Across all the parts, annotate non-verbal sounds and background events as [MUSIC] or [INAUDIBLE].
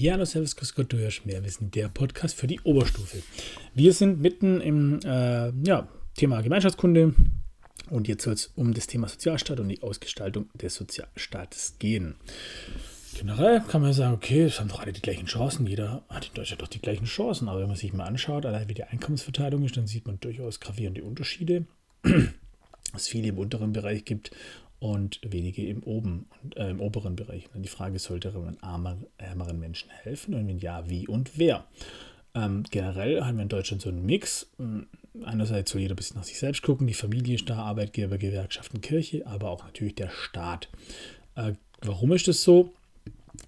Ja, hallo, servus, grüß Gott, du hörst mehr Wissen, der Podcast für die Oberstufe. Wir sind mitten im äh, ja, Thema Gemeinschaftskunde und jetzt soll es um das Thema Sozialstaat und die Ausgestaltung des Sozialstaates gehen. Generell kann man sagen, okay, es haben doch alle die gleichen Chancen, jeder hat in Deutschland doch die gleichen Chancen, aber wenn man sich mal anschaut, allein wie die Einkommensverteilung ist, dann sieht man durchaus gravierende Unterschiede, [CLEARS THROAT] es viele im unteren Bereich gibt und wenige im, oben, äh, im oberen Bereich. Und die Frage, sollte man ärmeren Menschen helfen und wenn ja, wie und wer? Ähm, generell haben wir in Deutschland so einen Mix. Ähm, einerseits soll jeder ein bisschen nach sich selbst gucken, die Familie ist da, Arbeitgeber, Gewerkschaften, Kirche, aber auch natürlich der Staat. Äh, warum ist das so?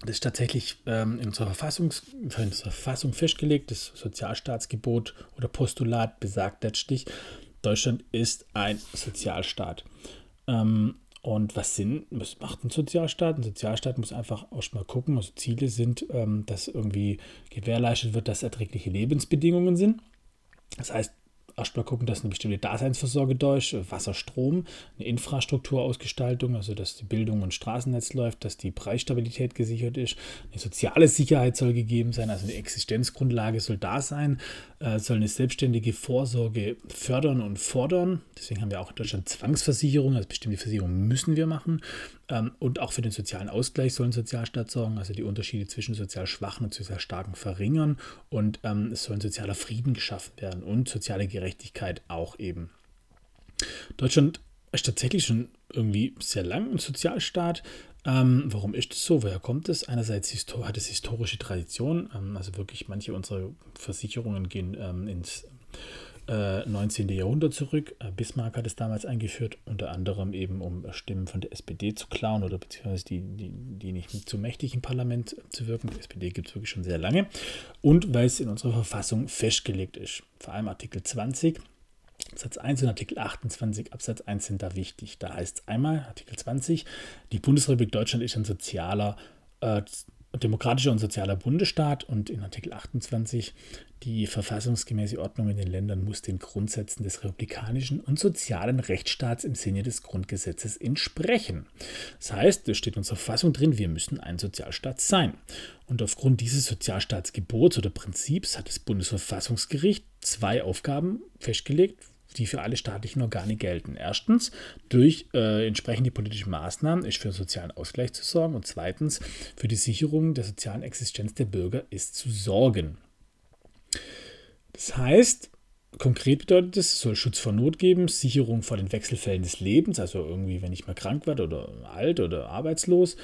Das ist tatsächlich ähm, in, unserer Verfassung, in unserer Verfassung festgelegt. Das Sozialstaatsgebot oder Postulat besagt letztlich, Deutschland ist ein Sozialstaat. Ähm, und was Sinn, was macht ein Sozialstaat? Ein Sozialstaat muss einfach erstmal gucken, also Ziele sind, ähm, dass irgendwie gewährleistet wird, dass erträgliche Lebensbedingungen sind. Das heißt, erstmal gucken, dass eine bestimmte Daseinsvorsorge durch, Wasser, Strom, eine Infrastrukturausgestaltung, also dass die Bildung und Straßennetz läuft, dass die Preisstabilität gesichert ist, eine soziale Sicherheit soll gegeben sein, also eine Existenzgrundlage soll da sein, äh, soll eine selbstständige Vorsorge fördern und fordern. Deswegen haben wir auch in Deutschland Zwangsversicherungen, also bestimmte Versicherungen müssen wir machen. Ähm, und auch für den sozialen Ausgleich soll ein Sozialstaat sorgen, also die Unterschiede zwischen sozial schwachen und sozial starken verringern. Und ähm, es soll ein sozialer Frieden geschaffen werden und soziale Gerechtigkeit auch eben. Deutschland ist tatsächlich schon irgendwie sehr lang ein Sozialstaat. Ähm, warum ist es so? Woher kommt es? Einerseits hat es historische Tradition, ähm, also wirklich manche unserer Versicherungen gehen ähm, ins 19. Äh, Jahrhundert zurück. Äh, Bismarck hat es damals eingeführt, unter anderem eben um Stimmen von der SPD zu klauen oder beziehungsweise die, die, die nicht zu mächtig im Parlament zu wirken. Die SPD gibt es wirklich schon sehr lange. Und weil es in unserer Verfassung festgelegt ist. Vor allem Artikel 20 Absatz 1 und Artikel 28 Absatz 1 sind da wichtig. Da heißt es einmal, Artikel 20, die Bundesrepublik Deutschland ist ein sozialer äh, demokratischer und sozialer Bundesstaat und in Artikel 28 die verfassungsgemäße Ordnung in den Ländern muss den Grundsätzen des republikanischen und sozialen Rechtsstaats im Sinne des Grundgesetzes entsprechen. Das heißt, es steht in unserer Verfassung drin, wir müssen ein Sozialstaat sein. Und aufgrund dieses Sozialstaatsgebots oder Prinzips hat das Bundesverfassungsgericht zwei Aufgaben festgelegt, die für alle staatlichen Organe gelten. Erstens, durch äh, entsprechende politische Maßnahmen ist für sozialen Ausgleich zu sorgen und zweitens, für die Sicherung der sozialen Existenz der Bürger ist zu sorgen. Das heißt, konkret bedeutet es, es soll Schutz vor Not geben, Sicherung vor den Wechselfällen des Lebens, also irgendwie, wenn ich mal krank werde oder alt oder arbeitslos,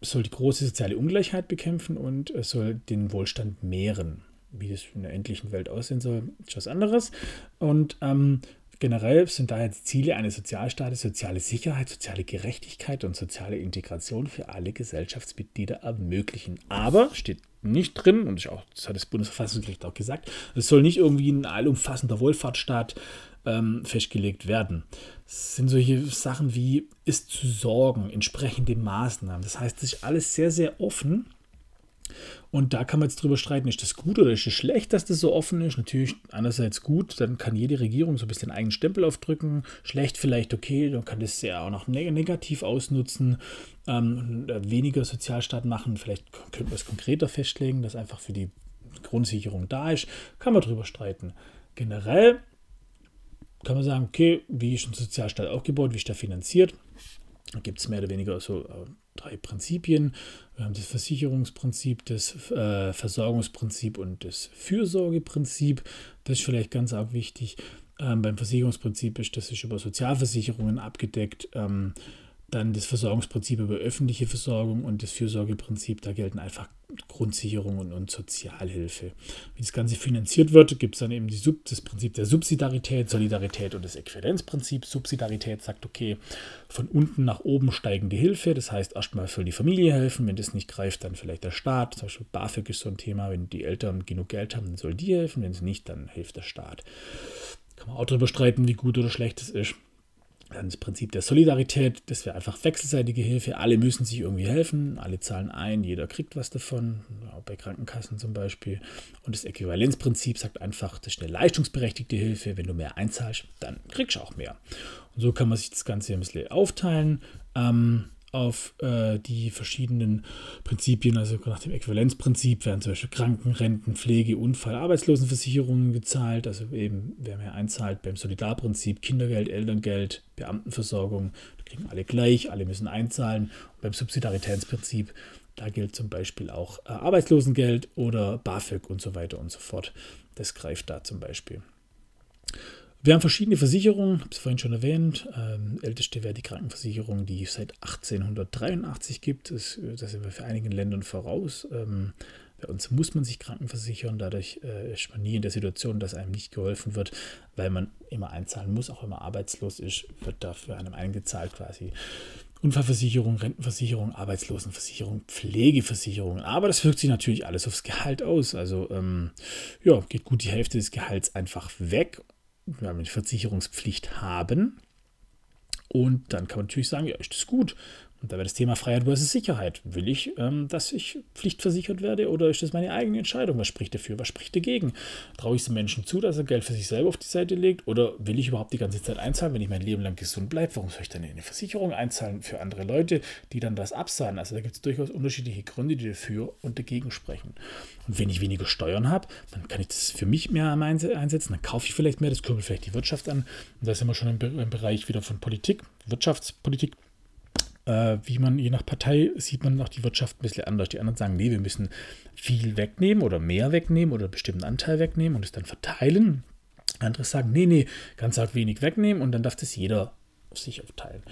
soll die große soziale Ungleichheit bekämpfen und soll den Wohlstand mehren wie das in der endlichen Welt aussehen soll, ist was anderes. Und ähm, generell sind daher die Ziele eines Sozialstaates soziale Sicherheit, soziale Gerechtigkeit und soziale Integration für alle Gesellschaftsmitglieder ermöglichen. Aber steht nicht drin, und auch, das hat das Bundesverfassungsgericht auch gesagt, es soll nicht irgendwie ein allumfassender Wohlfahrtsstaat ähm, festgelegt werden. Es sind solche Sachen wie ist zu sorgen, entsprechende Maßnahmen. Das heißt, es ist alles sehr, sehr offen und da kann man jetzt drüber streiten, ist das gut oder ist es schlecht, dass das so offen ist? Natürlich einerseits gut, dann kann jede Regierung so ein bisschen eigenen Stempel aufdrücken. Schlecht vielleicht okay, dann kann das ja auch noch negativ ausnutzen. Ähm, weniger Sozialstaat machen, vielleicht könnte man es konkreter festlegen, dass einfach für die Grundsicherung da ist. Kann man drüber streiten. Generell kann man sagen, okay, wie ist ein Sozialstaat aufgebaut, wie ist der finanziert? Gibt es mehr oder weniger so äh, drei Prinzipien. Wir haben das Versicherungsprinzip, das äh, Versorgungsprinzip und das Fürsorgeprinzip. Das ist vielleicht ganz arg wichtig. Ähm, beim Versicherungsprinzip ist das ist über Sozialversicherungen abgedeckt. Ähm, dann das Versorgungsprinzip über öffentliche Versorgung und das Fürsorgeprinzip, da gelten einfach Grundsicherungen und Sozialhilfe. Wie das Ganze finanziert wird, gibt es dann eben Sub, das Prinzip der Subsidiarität, Solidarität und das Äquivalenzprinzip. Subsidiarität sagt, okay, von unten nach oben steigende Hilfe, das heißt erstmal soll die Familie helfen, wenn das nicht greift, dann vielleicht der Staat. Zum Beispiel BAföG ist so ein Thema, wenn die Eltern genug Geld haben, dann soll die helfen, wenn es nicht, dann hilft der Staat. Kann man auch darüber streiten, wie gut oder schlecht es ist. Das Prinzip der Solidarität, das wäre einfach wechselseitige Hilfe. Alle müssen sich irgendwie helfen, alle zahlen ein, jeder kriegt was davon, auch bei Krankenkassen zum Beispiel. Und das Äquivalenzprinzip sagt einfach, das ist eine leistungsberechtigte Hilfe. Wenn du mehr einzahlst, dann kriegst du auch mehr. Und so kann man sich das Ganze ein bisschen aufteilen. Ähm, auf äh, die verschiedenen Prinzipien, also nach dem Äquivalenzprinzip werden zum Beispiel Krankenrenten, Pflege, Unfall, Arbeitslosenversicherungen gezahlt, also eben wer mehr einzahlt beim Solidarprinzip, Kindergeld, Elterngeld, Beamtenversorgung, da kriegen alle gleich, alle müssen einzahlen. Und beim Subsidiaritätsprinzip, da gilt zum Beispiel auch äh, Arbeitslosengeld oder BAföG und so weiter und so fort. Das greift da zum Beispiel. Wir haben verschiedene Versicherungen, habe es vorhin schon erwähnt. Ähm, älteste wäre die Krankenversicherung, die es seit 1883 gibt. Das, das sind wir für einigen Ländern voraus. Ähm, bei uns muss man sich krankenversichern, dadurch äh, ist man nie in der Situation, dass einem nicht geholfen wird, weil man immer einzahlen muss, auch wenn man arbeitslos ist, wird dafür einem eingezahlt quasi. Unfallversicherung, Rentenversicherung, Arbeitslosenversicherung, Pflegeversicherung. Aber das wirkt sich natürlich alles aufs Gehalt aus. Also ähm, ja, geht gut die Hälfte des Gehalts einfach weg eine Versicherungspflicht haben. Und dann kann man natürlich sagen, ja, ist das gut. Und da wäre das Thema Freiheit versus Sicherheit. Will ich, ähm, dass ich pflichtversichert werde oder ist das meine eigene Entscheidung? Was spricht dafür? Was spricht dagegen? Traue ich es dem Menschen zu, dass er Geld für sich selber auf die Seite legt? Oder will ich überhaupt die ganze Zeit einzahlen, wenn ich mein Leben lang gesund bleibe? Warum soll ich dann eine Versicherung einzahlen für andere Leute, die dann das abzahlen? Also da gibt es durchaus unterschiedliche Gründe, die dafür und dagegen sprechen. Und wenn ich weniger Steuern habe, dann kann ich das für mich mehr einsetzen. Dann kaufe ich vielleicht mehr, das kurbelt vielleicht die Wirtschaft an. Und da sind wir schon im Bereich wieder von Politik, Wirtschaftspolitik äh, wie man je nach Partei sieht man auch die Wirtschaft ein bisschen anders. Die anderen sagen, nee, wir müssen viel wegnehmen oder mehr wegnehmen oder einen bestimmten Anteil wegnehmen und es dann verteilen. Andere sagen, nee, nee, ganz arg wenig wegnehmen und dann darf das jeder auf sich aufteilen.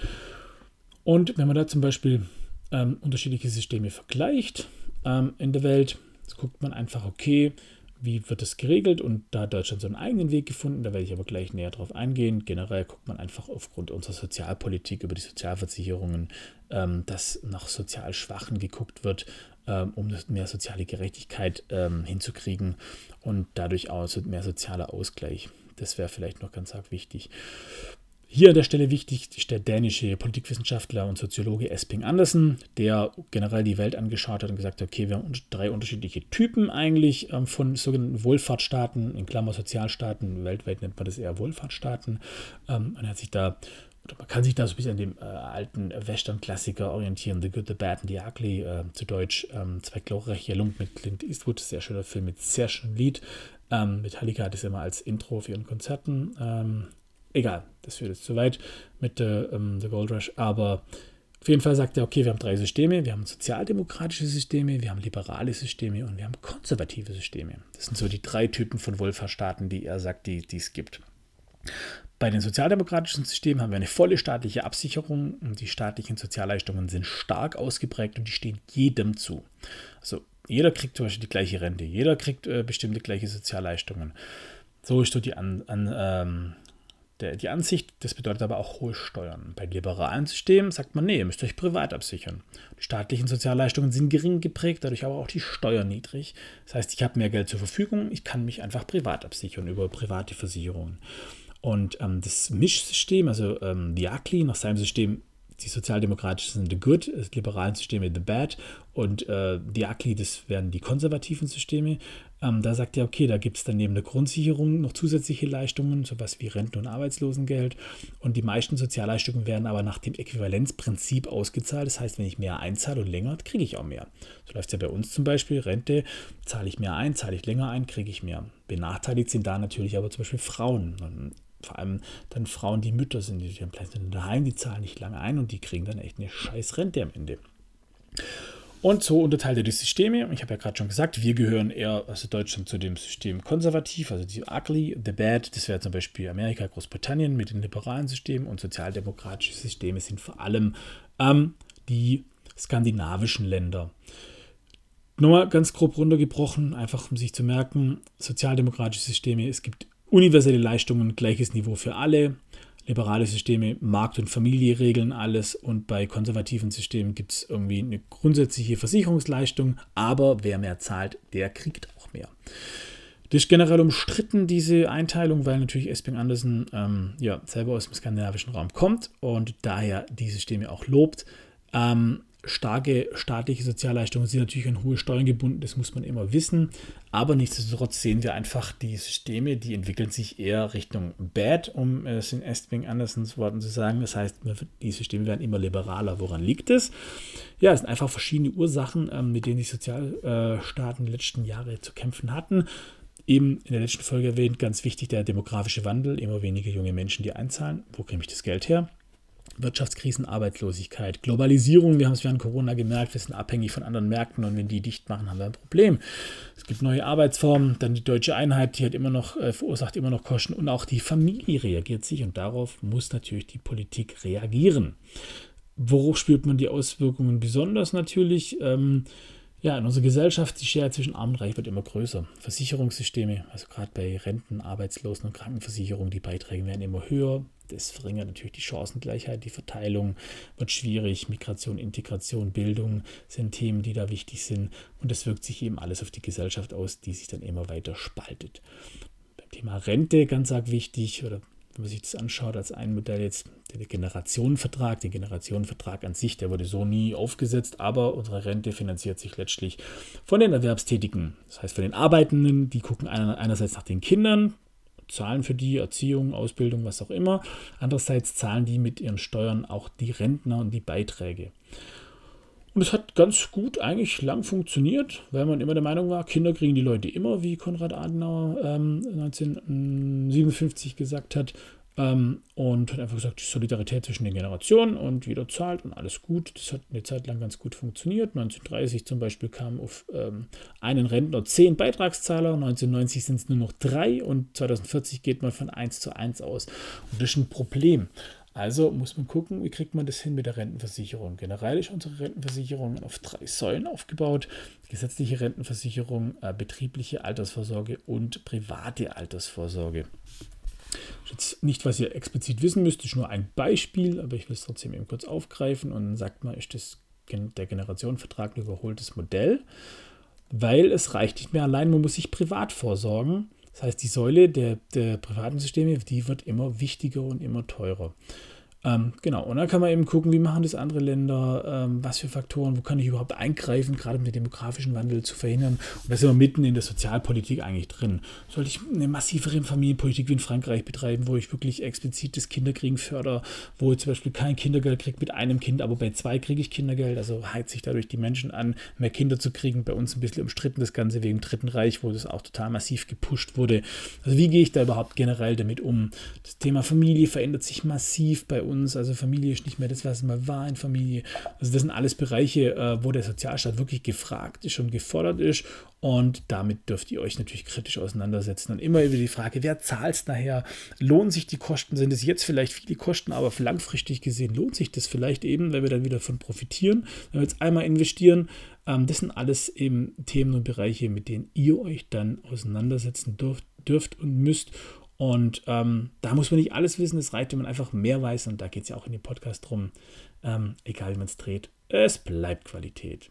Und wenn man da zum Beispiel ähm, unterschiedliche Systeme vergleicht ähm, in der Welt, guckt man einfach, okay, wie wird das geregelt? Und da hat Deutschland so einen eigenen Weg gefunden, da werde ich aber gleich näher drauf eingehen. Generell guckt man einfach aufgrund unserer Sozialpolitik über die Sozialversicherungen, ähm, dass nach sozial Schwachen geguckt wird, ähm, um mehr soziale Gerechtigkeit ähm, hinzukriegen und dadurch auch mehr sozialer Ausgleich. Das wäre vielleicht noch ganz arg wichtig. Hier an der Stelle wichtig ist der dänische Politikwissenschaftler und Soziologe Esping Andersen, der generell die Welt angeschaut hat und gesagt hat, okay, wir haben drei unterschiedliche Typen eigentlich ähm, von sogenannten Wohlfahrtsstaaten, in Klammer Sozialstaaten, weltweit nennt man das eher Wohlfahrtsstaaten. Ähm, man hat sich da man kann sich da so ein bisschen an dem äh, alten Western-Klassiker orientieren, The Good, The Bad and The Ugly, äh, zu Deutsch ähm, Zwei glorreiche Lump mit Clint Eastwood, sehr schöner Film mit sehr schönem Lied. Ähm, Metallica hat es immer als Intro für ihren Konzerten ähm, egal, das führt jetzt zu weit mit der ähm, The Gold Rush, aber auf jeden Fall sagt er, okay, wir haben drei Systeme. Wir haben sozialdemokratische Systeme, wir haben liberale Systeme und wir haben konservative Systeme. Das sind so die drei Typen von Wohlfahrtsstaaten, die er sagt, die, die es gibt. Bei den sozialdemokratischen Systemen haben wir eine volle staatliche Absicherung und die staatlichen Sozialleistungen sind stark ausgeprägt und die stehen jedem zu. Also jeder kriegt zum Beispiel die gleiche Rente, jeder kriegt äh, bestimmte gleiche Sozialleistungen. So ist so die an, an, ähm, der, die Ansicht, das bedeutet aber auch hohe Steuern. Bei liberalen Systemen sagt man, nee, ihr müsst euch privat absichern. Die staatlichen Sozialleistungen sind gering geprägt, dadurch aber auch die Steuern niedrig. Das heißt, ich habe mehr Geld zur Verfügung, ich kann mich einfach privat absichern über private Versicherungen. Und ähm, das Mischsystem, also ähm, Diakli nach seinem System die sozialdemokratischen sind the good, die liberalen Systeme the bad und äh, die Ugly, das wären die konservativen Systeme. Ähm, da sagt er, okay, da gibt es dann neben der Grundsicherung noch zusätzliche Leistungen, sowas wie Renten- und Arbeitslosengeld. Und die meisten Sozialleistungen werden aber nach dem Äquivalenzprinzip ausgezahlt. Das heißt, wenn ich mehr einzahle und länger, kriege ich auch mehr. So läuft es ja bei uns zum Beispiel. Rente, zahle ich mehr ein, zahle ich länger ein, kriege ich mehr. Benachteiligt sind da natürlich aber zum Beispiel Frauen vor allem dann Frauen, die Mütter sind, die haben vielleicht daheim, die zahlen nicht lange ein und die kriegen dann echt eine scheiß Rente am Ende. Und so unterteilt er die Systeme. Ich habe ja gerade schon gesagt, wir gehören eher, also Deutschland, zu dem System konservativ, also die ugly, the bad, das wäre zum Beispiel Amerika, Großbritannien mit den liberalen Systemen und sozialdemokratische Systeme sind vor allem ähm, die skandinavischen Länder. Nur mal ganz grob runtergebrochen, einfach um sich zu merken, sozialdemokratische Systeme, es gibt Universelle Leistungen, gleiches Niveau für alle. Liberale Systeme, Markt und Familie regeln alles und bei konservativen Systemen gibt es irgendwie eine grundsätzliche Versicherungsleistung, aber wer mehr zahlt, der kriegt auch mehr. Das ist generell umstritten, diese Einteilung, weil natürlich Esping Andersen ähm, ja, selber aus dem skandinavischen Raum kommt und daher die Systeme auch lobt. Ähm, starke staatliche Sozialleistungen sind natürlich an hohe Steuern gebunden, das muss man immer wissen. Aber nichtsdestotrotz sehen wir einfach, die Systeme, die entwickeln sich eher Richtung Bad, um es in Estwing Andersens Worten zu sagen. Das heißt, die Systeme werden immer liberaler. Woran liegt es? Ja, es sind einfach verschiedene Ursachen, ähm, mit denen die Sozialstaaten die letzten Jahre zu kämpfen hatten. Eben in der letzten Folge erwähnt, ganz wichtig, der demografische Wandel, immer weniger junge Menschen, die einzahlen. Wo kriege ich das Geld her? Wirtschaftskrisen, Arbeitslosigkeit, Globalisierung, wir haben es während Corona gemerkt, wir sind abhängig von anderen Märkten und wenn die dicht machen, haben wir ein Problem. Es gibt neue Arbeitsformen, dann die deutsche Einheit, die hat immer noch, äh, verursacht immer noch Kosten und auch die Familie reagiert sich und darauf muss natürlich die Politik reagieren. Worauf spürt man die Auswirkungen besonders natürlich? Ähm, ja, in unserer Gesellschaft, die Schere zwischen Arm und Reich wird immer größer. Versicherungssysteme, also gerade bei Renten, Arbeitslosen und Krankenversicherungen, die Beiträge werden immer höher. Das verringert natürlich die Chancengleichheit, die Verteilung wird schwierig. Migration, Integration, Bildung sind Themen, die da wichtig sind. Und das wirkt sich eben alles auf die Gesellschaft aus, die sich dann immer weiter spaltet. Beim Thema Rente ganz arg wichtig, oder wenn man sich das anschaut, als ein Modell jetzt der Generationenvertrag, den Generationenvertrag an sich, der wurde so nie aufgesetzt, aber unsere Rente finanziert sich letztlich von den Erwerbstätigen. Das heißt, von den Arbeitenden, die gucken einerseits nach den Kindern, zahlen für die Erziehung, Ausbildung, was auch immer. Andererseits zahlen die mit ihren Steuern auch die Rentner und die Beiträge. Und es hat ganz gut eigentlich lang funktioniert, weil man immer der Meinung war, Kinder kriegen die Leute immer, wie Konrad Adenauer ähm, 1957 gesagt hat. Ähm, und hat einfach gesagt, die Solidarität zwischen den Generationen und jeder zahlt und alles gut. Das hat eine Zeit lang ganz gut funktioniert. 1930 zum Beispiel kamen auf ähm, einen Rentner zehn Beitragszahler, 1990 sind es nur noch drei und 2040 geht man von 1 zu 1 aus. Und das ist ein Problem. Also muss man gucken, wie kriegt man das hin mit der Rentenversicherung. Generell ist unsere Rentenversicherung auf drei Säulen aufgebaut. Gesetzliche Rentenversicherung, äh, betriebliche Altersvorsorge und private Altersvorsorge. Jetzt nicht, was ihr explizit wissen müsst, ist nur ein Beispiel, aber ich will es trotzdem eben kurz aufgreifen und dann sagt man, ist das der Generationenvertrag ein überholtes Modell, weil es reicht nicht mehr allein, man muss sich privat vorsorgen. Das heißt, die Säule der, der privaten Systeme, die wird immer wichtiger und immer teurer. Ähm, genau, und dann kann man eben gucken, wie machen das andere Länder, ähm, was für Faktoren, wo kann ich überhaupt eingreifen, gerade um den demografischen Wandel zu verhindern. Und da sind wir mitten in der Sozialpolitik eigentlich drin. Sollte ich eine massivere Familienpolitik wie in Frankreich betreiben, wo ich wirklich explizit das Kinderkriegen fördere, wo ich zum Beispiel kein Kindergeld kriege mit einem Kind, aber bei zwei kriege ich Kindergeld, also heizt sich dadurch die Menschen an, mehr Kinder zu kriegen. Bei uns ein bisschen umstritten das Ganze wegen dem Dritten Reich, wo das auch total massiv gepusht wurde. Also wie gehe ich da überhaupt generell damit um? Das Thema Familie verändert sich massiv bei uns uns. Also Familie ist nicht mehr das, was es mal war in Familie. Also das sind alles Bereiche, äh, wo der Sozialstaat wirklich gefragt ist und gefordert ist. Und damit dürft ihr euch natürlich kritisch auseinandersetzen. Und immer über die Frage, wer zahlt es nachher? Lohnen sich die Kosten? Sind es jetzt vielleicht viele Kosten, aber langfristig gesehen lohnt sich das vielleicht eben, weil wir dann wieder davon profitieren, wenn wir jetzt einmal investieren. Ähm, das sind alles eben Themen und Bereiche, mit denen ihr euch dann auseinandersetzen dürft, dürft und müsst. Und ähm, da muss man nicht alles wissen, es reicht, wenn man einfach mehr weiß. Und da geht es ja auch in dem Podcast drum, ähm, egal wie man es dreht, es bleibt Qualität.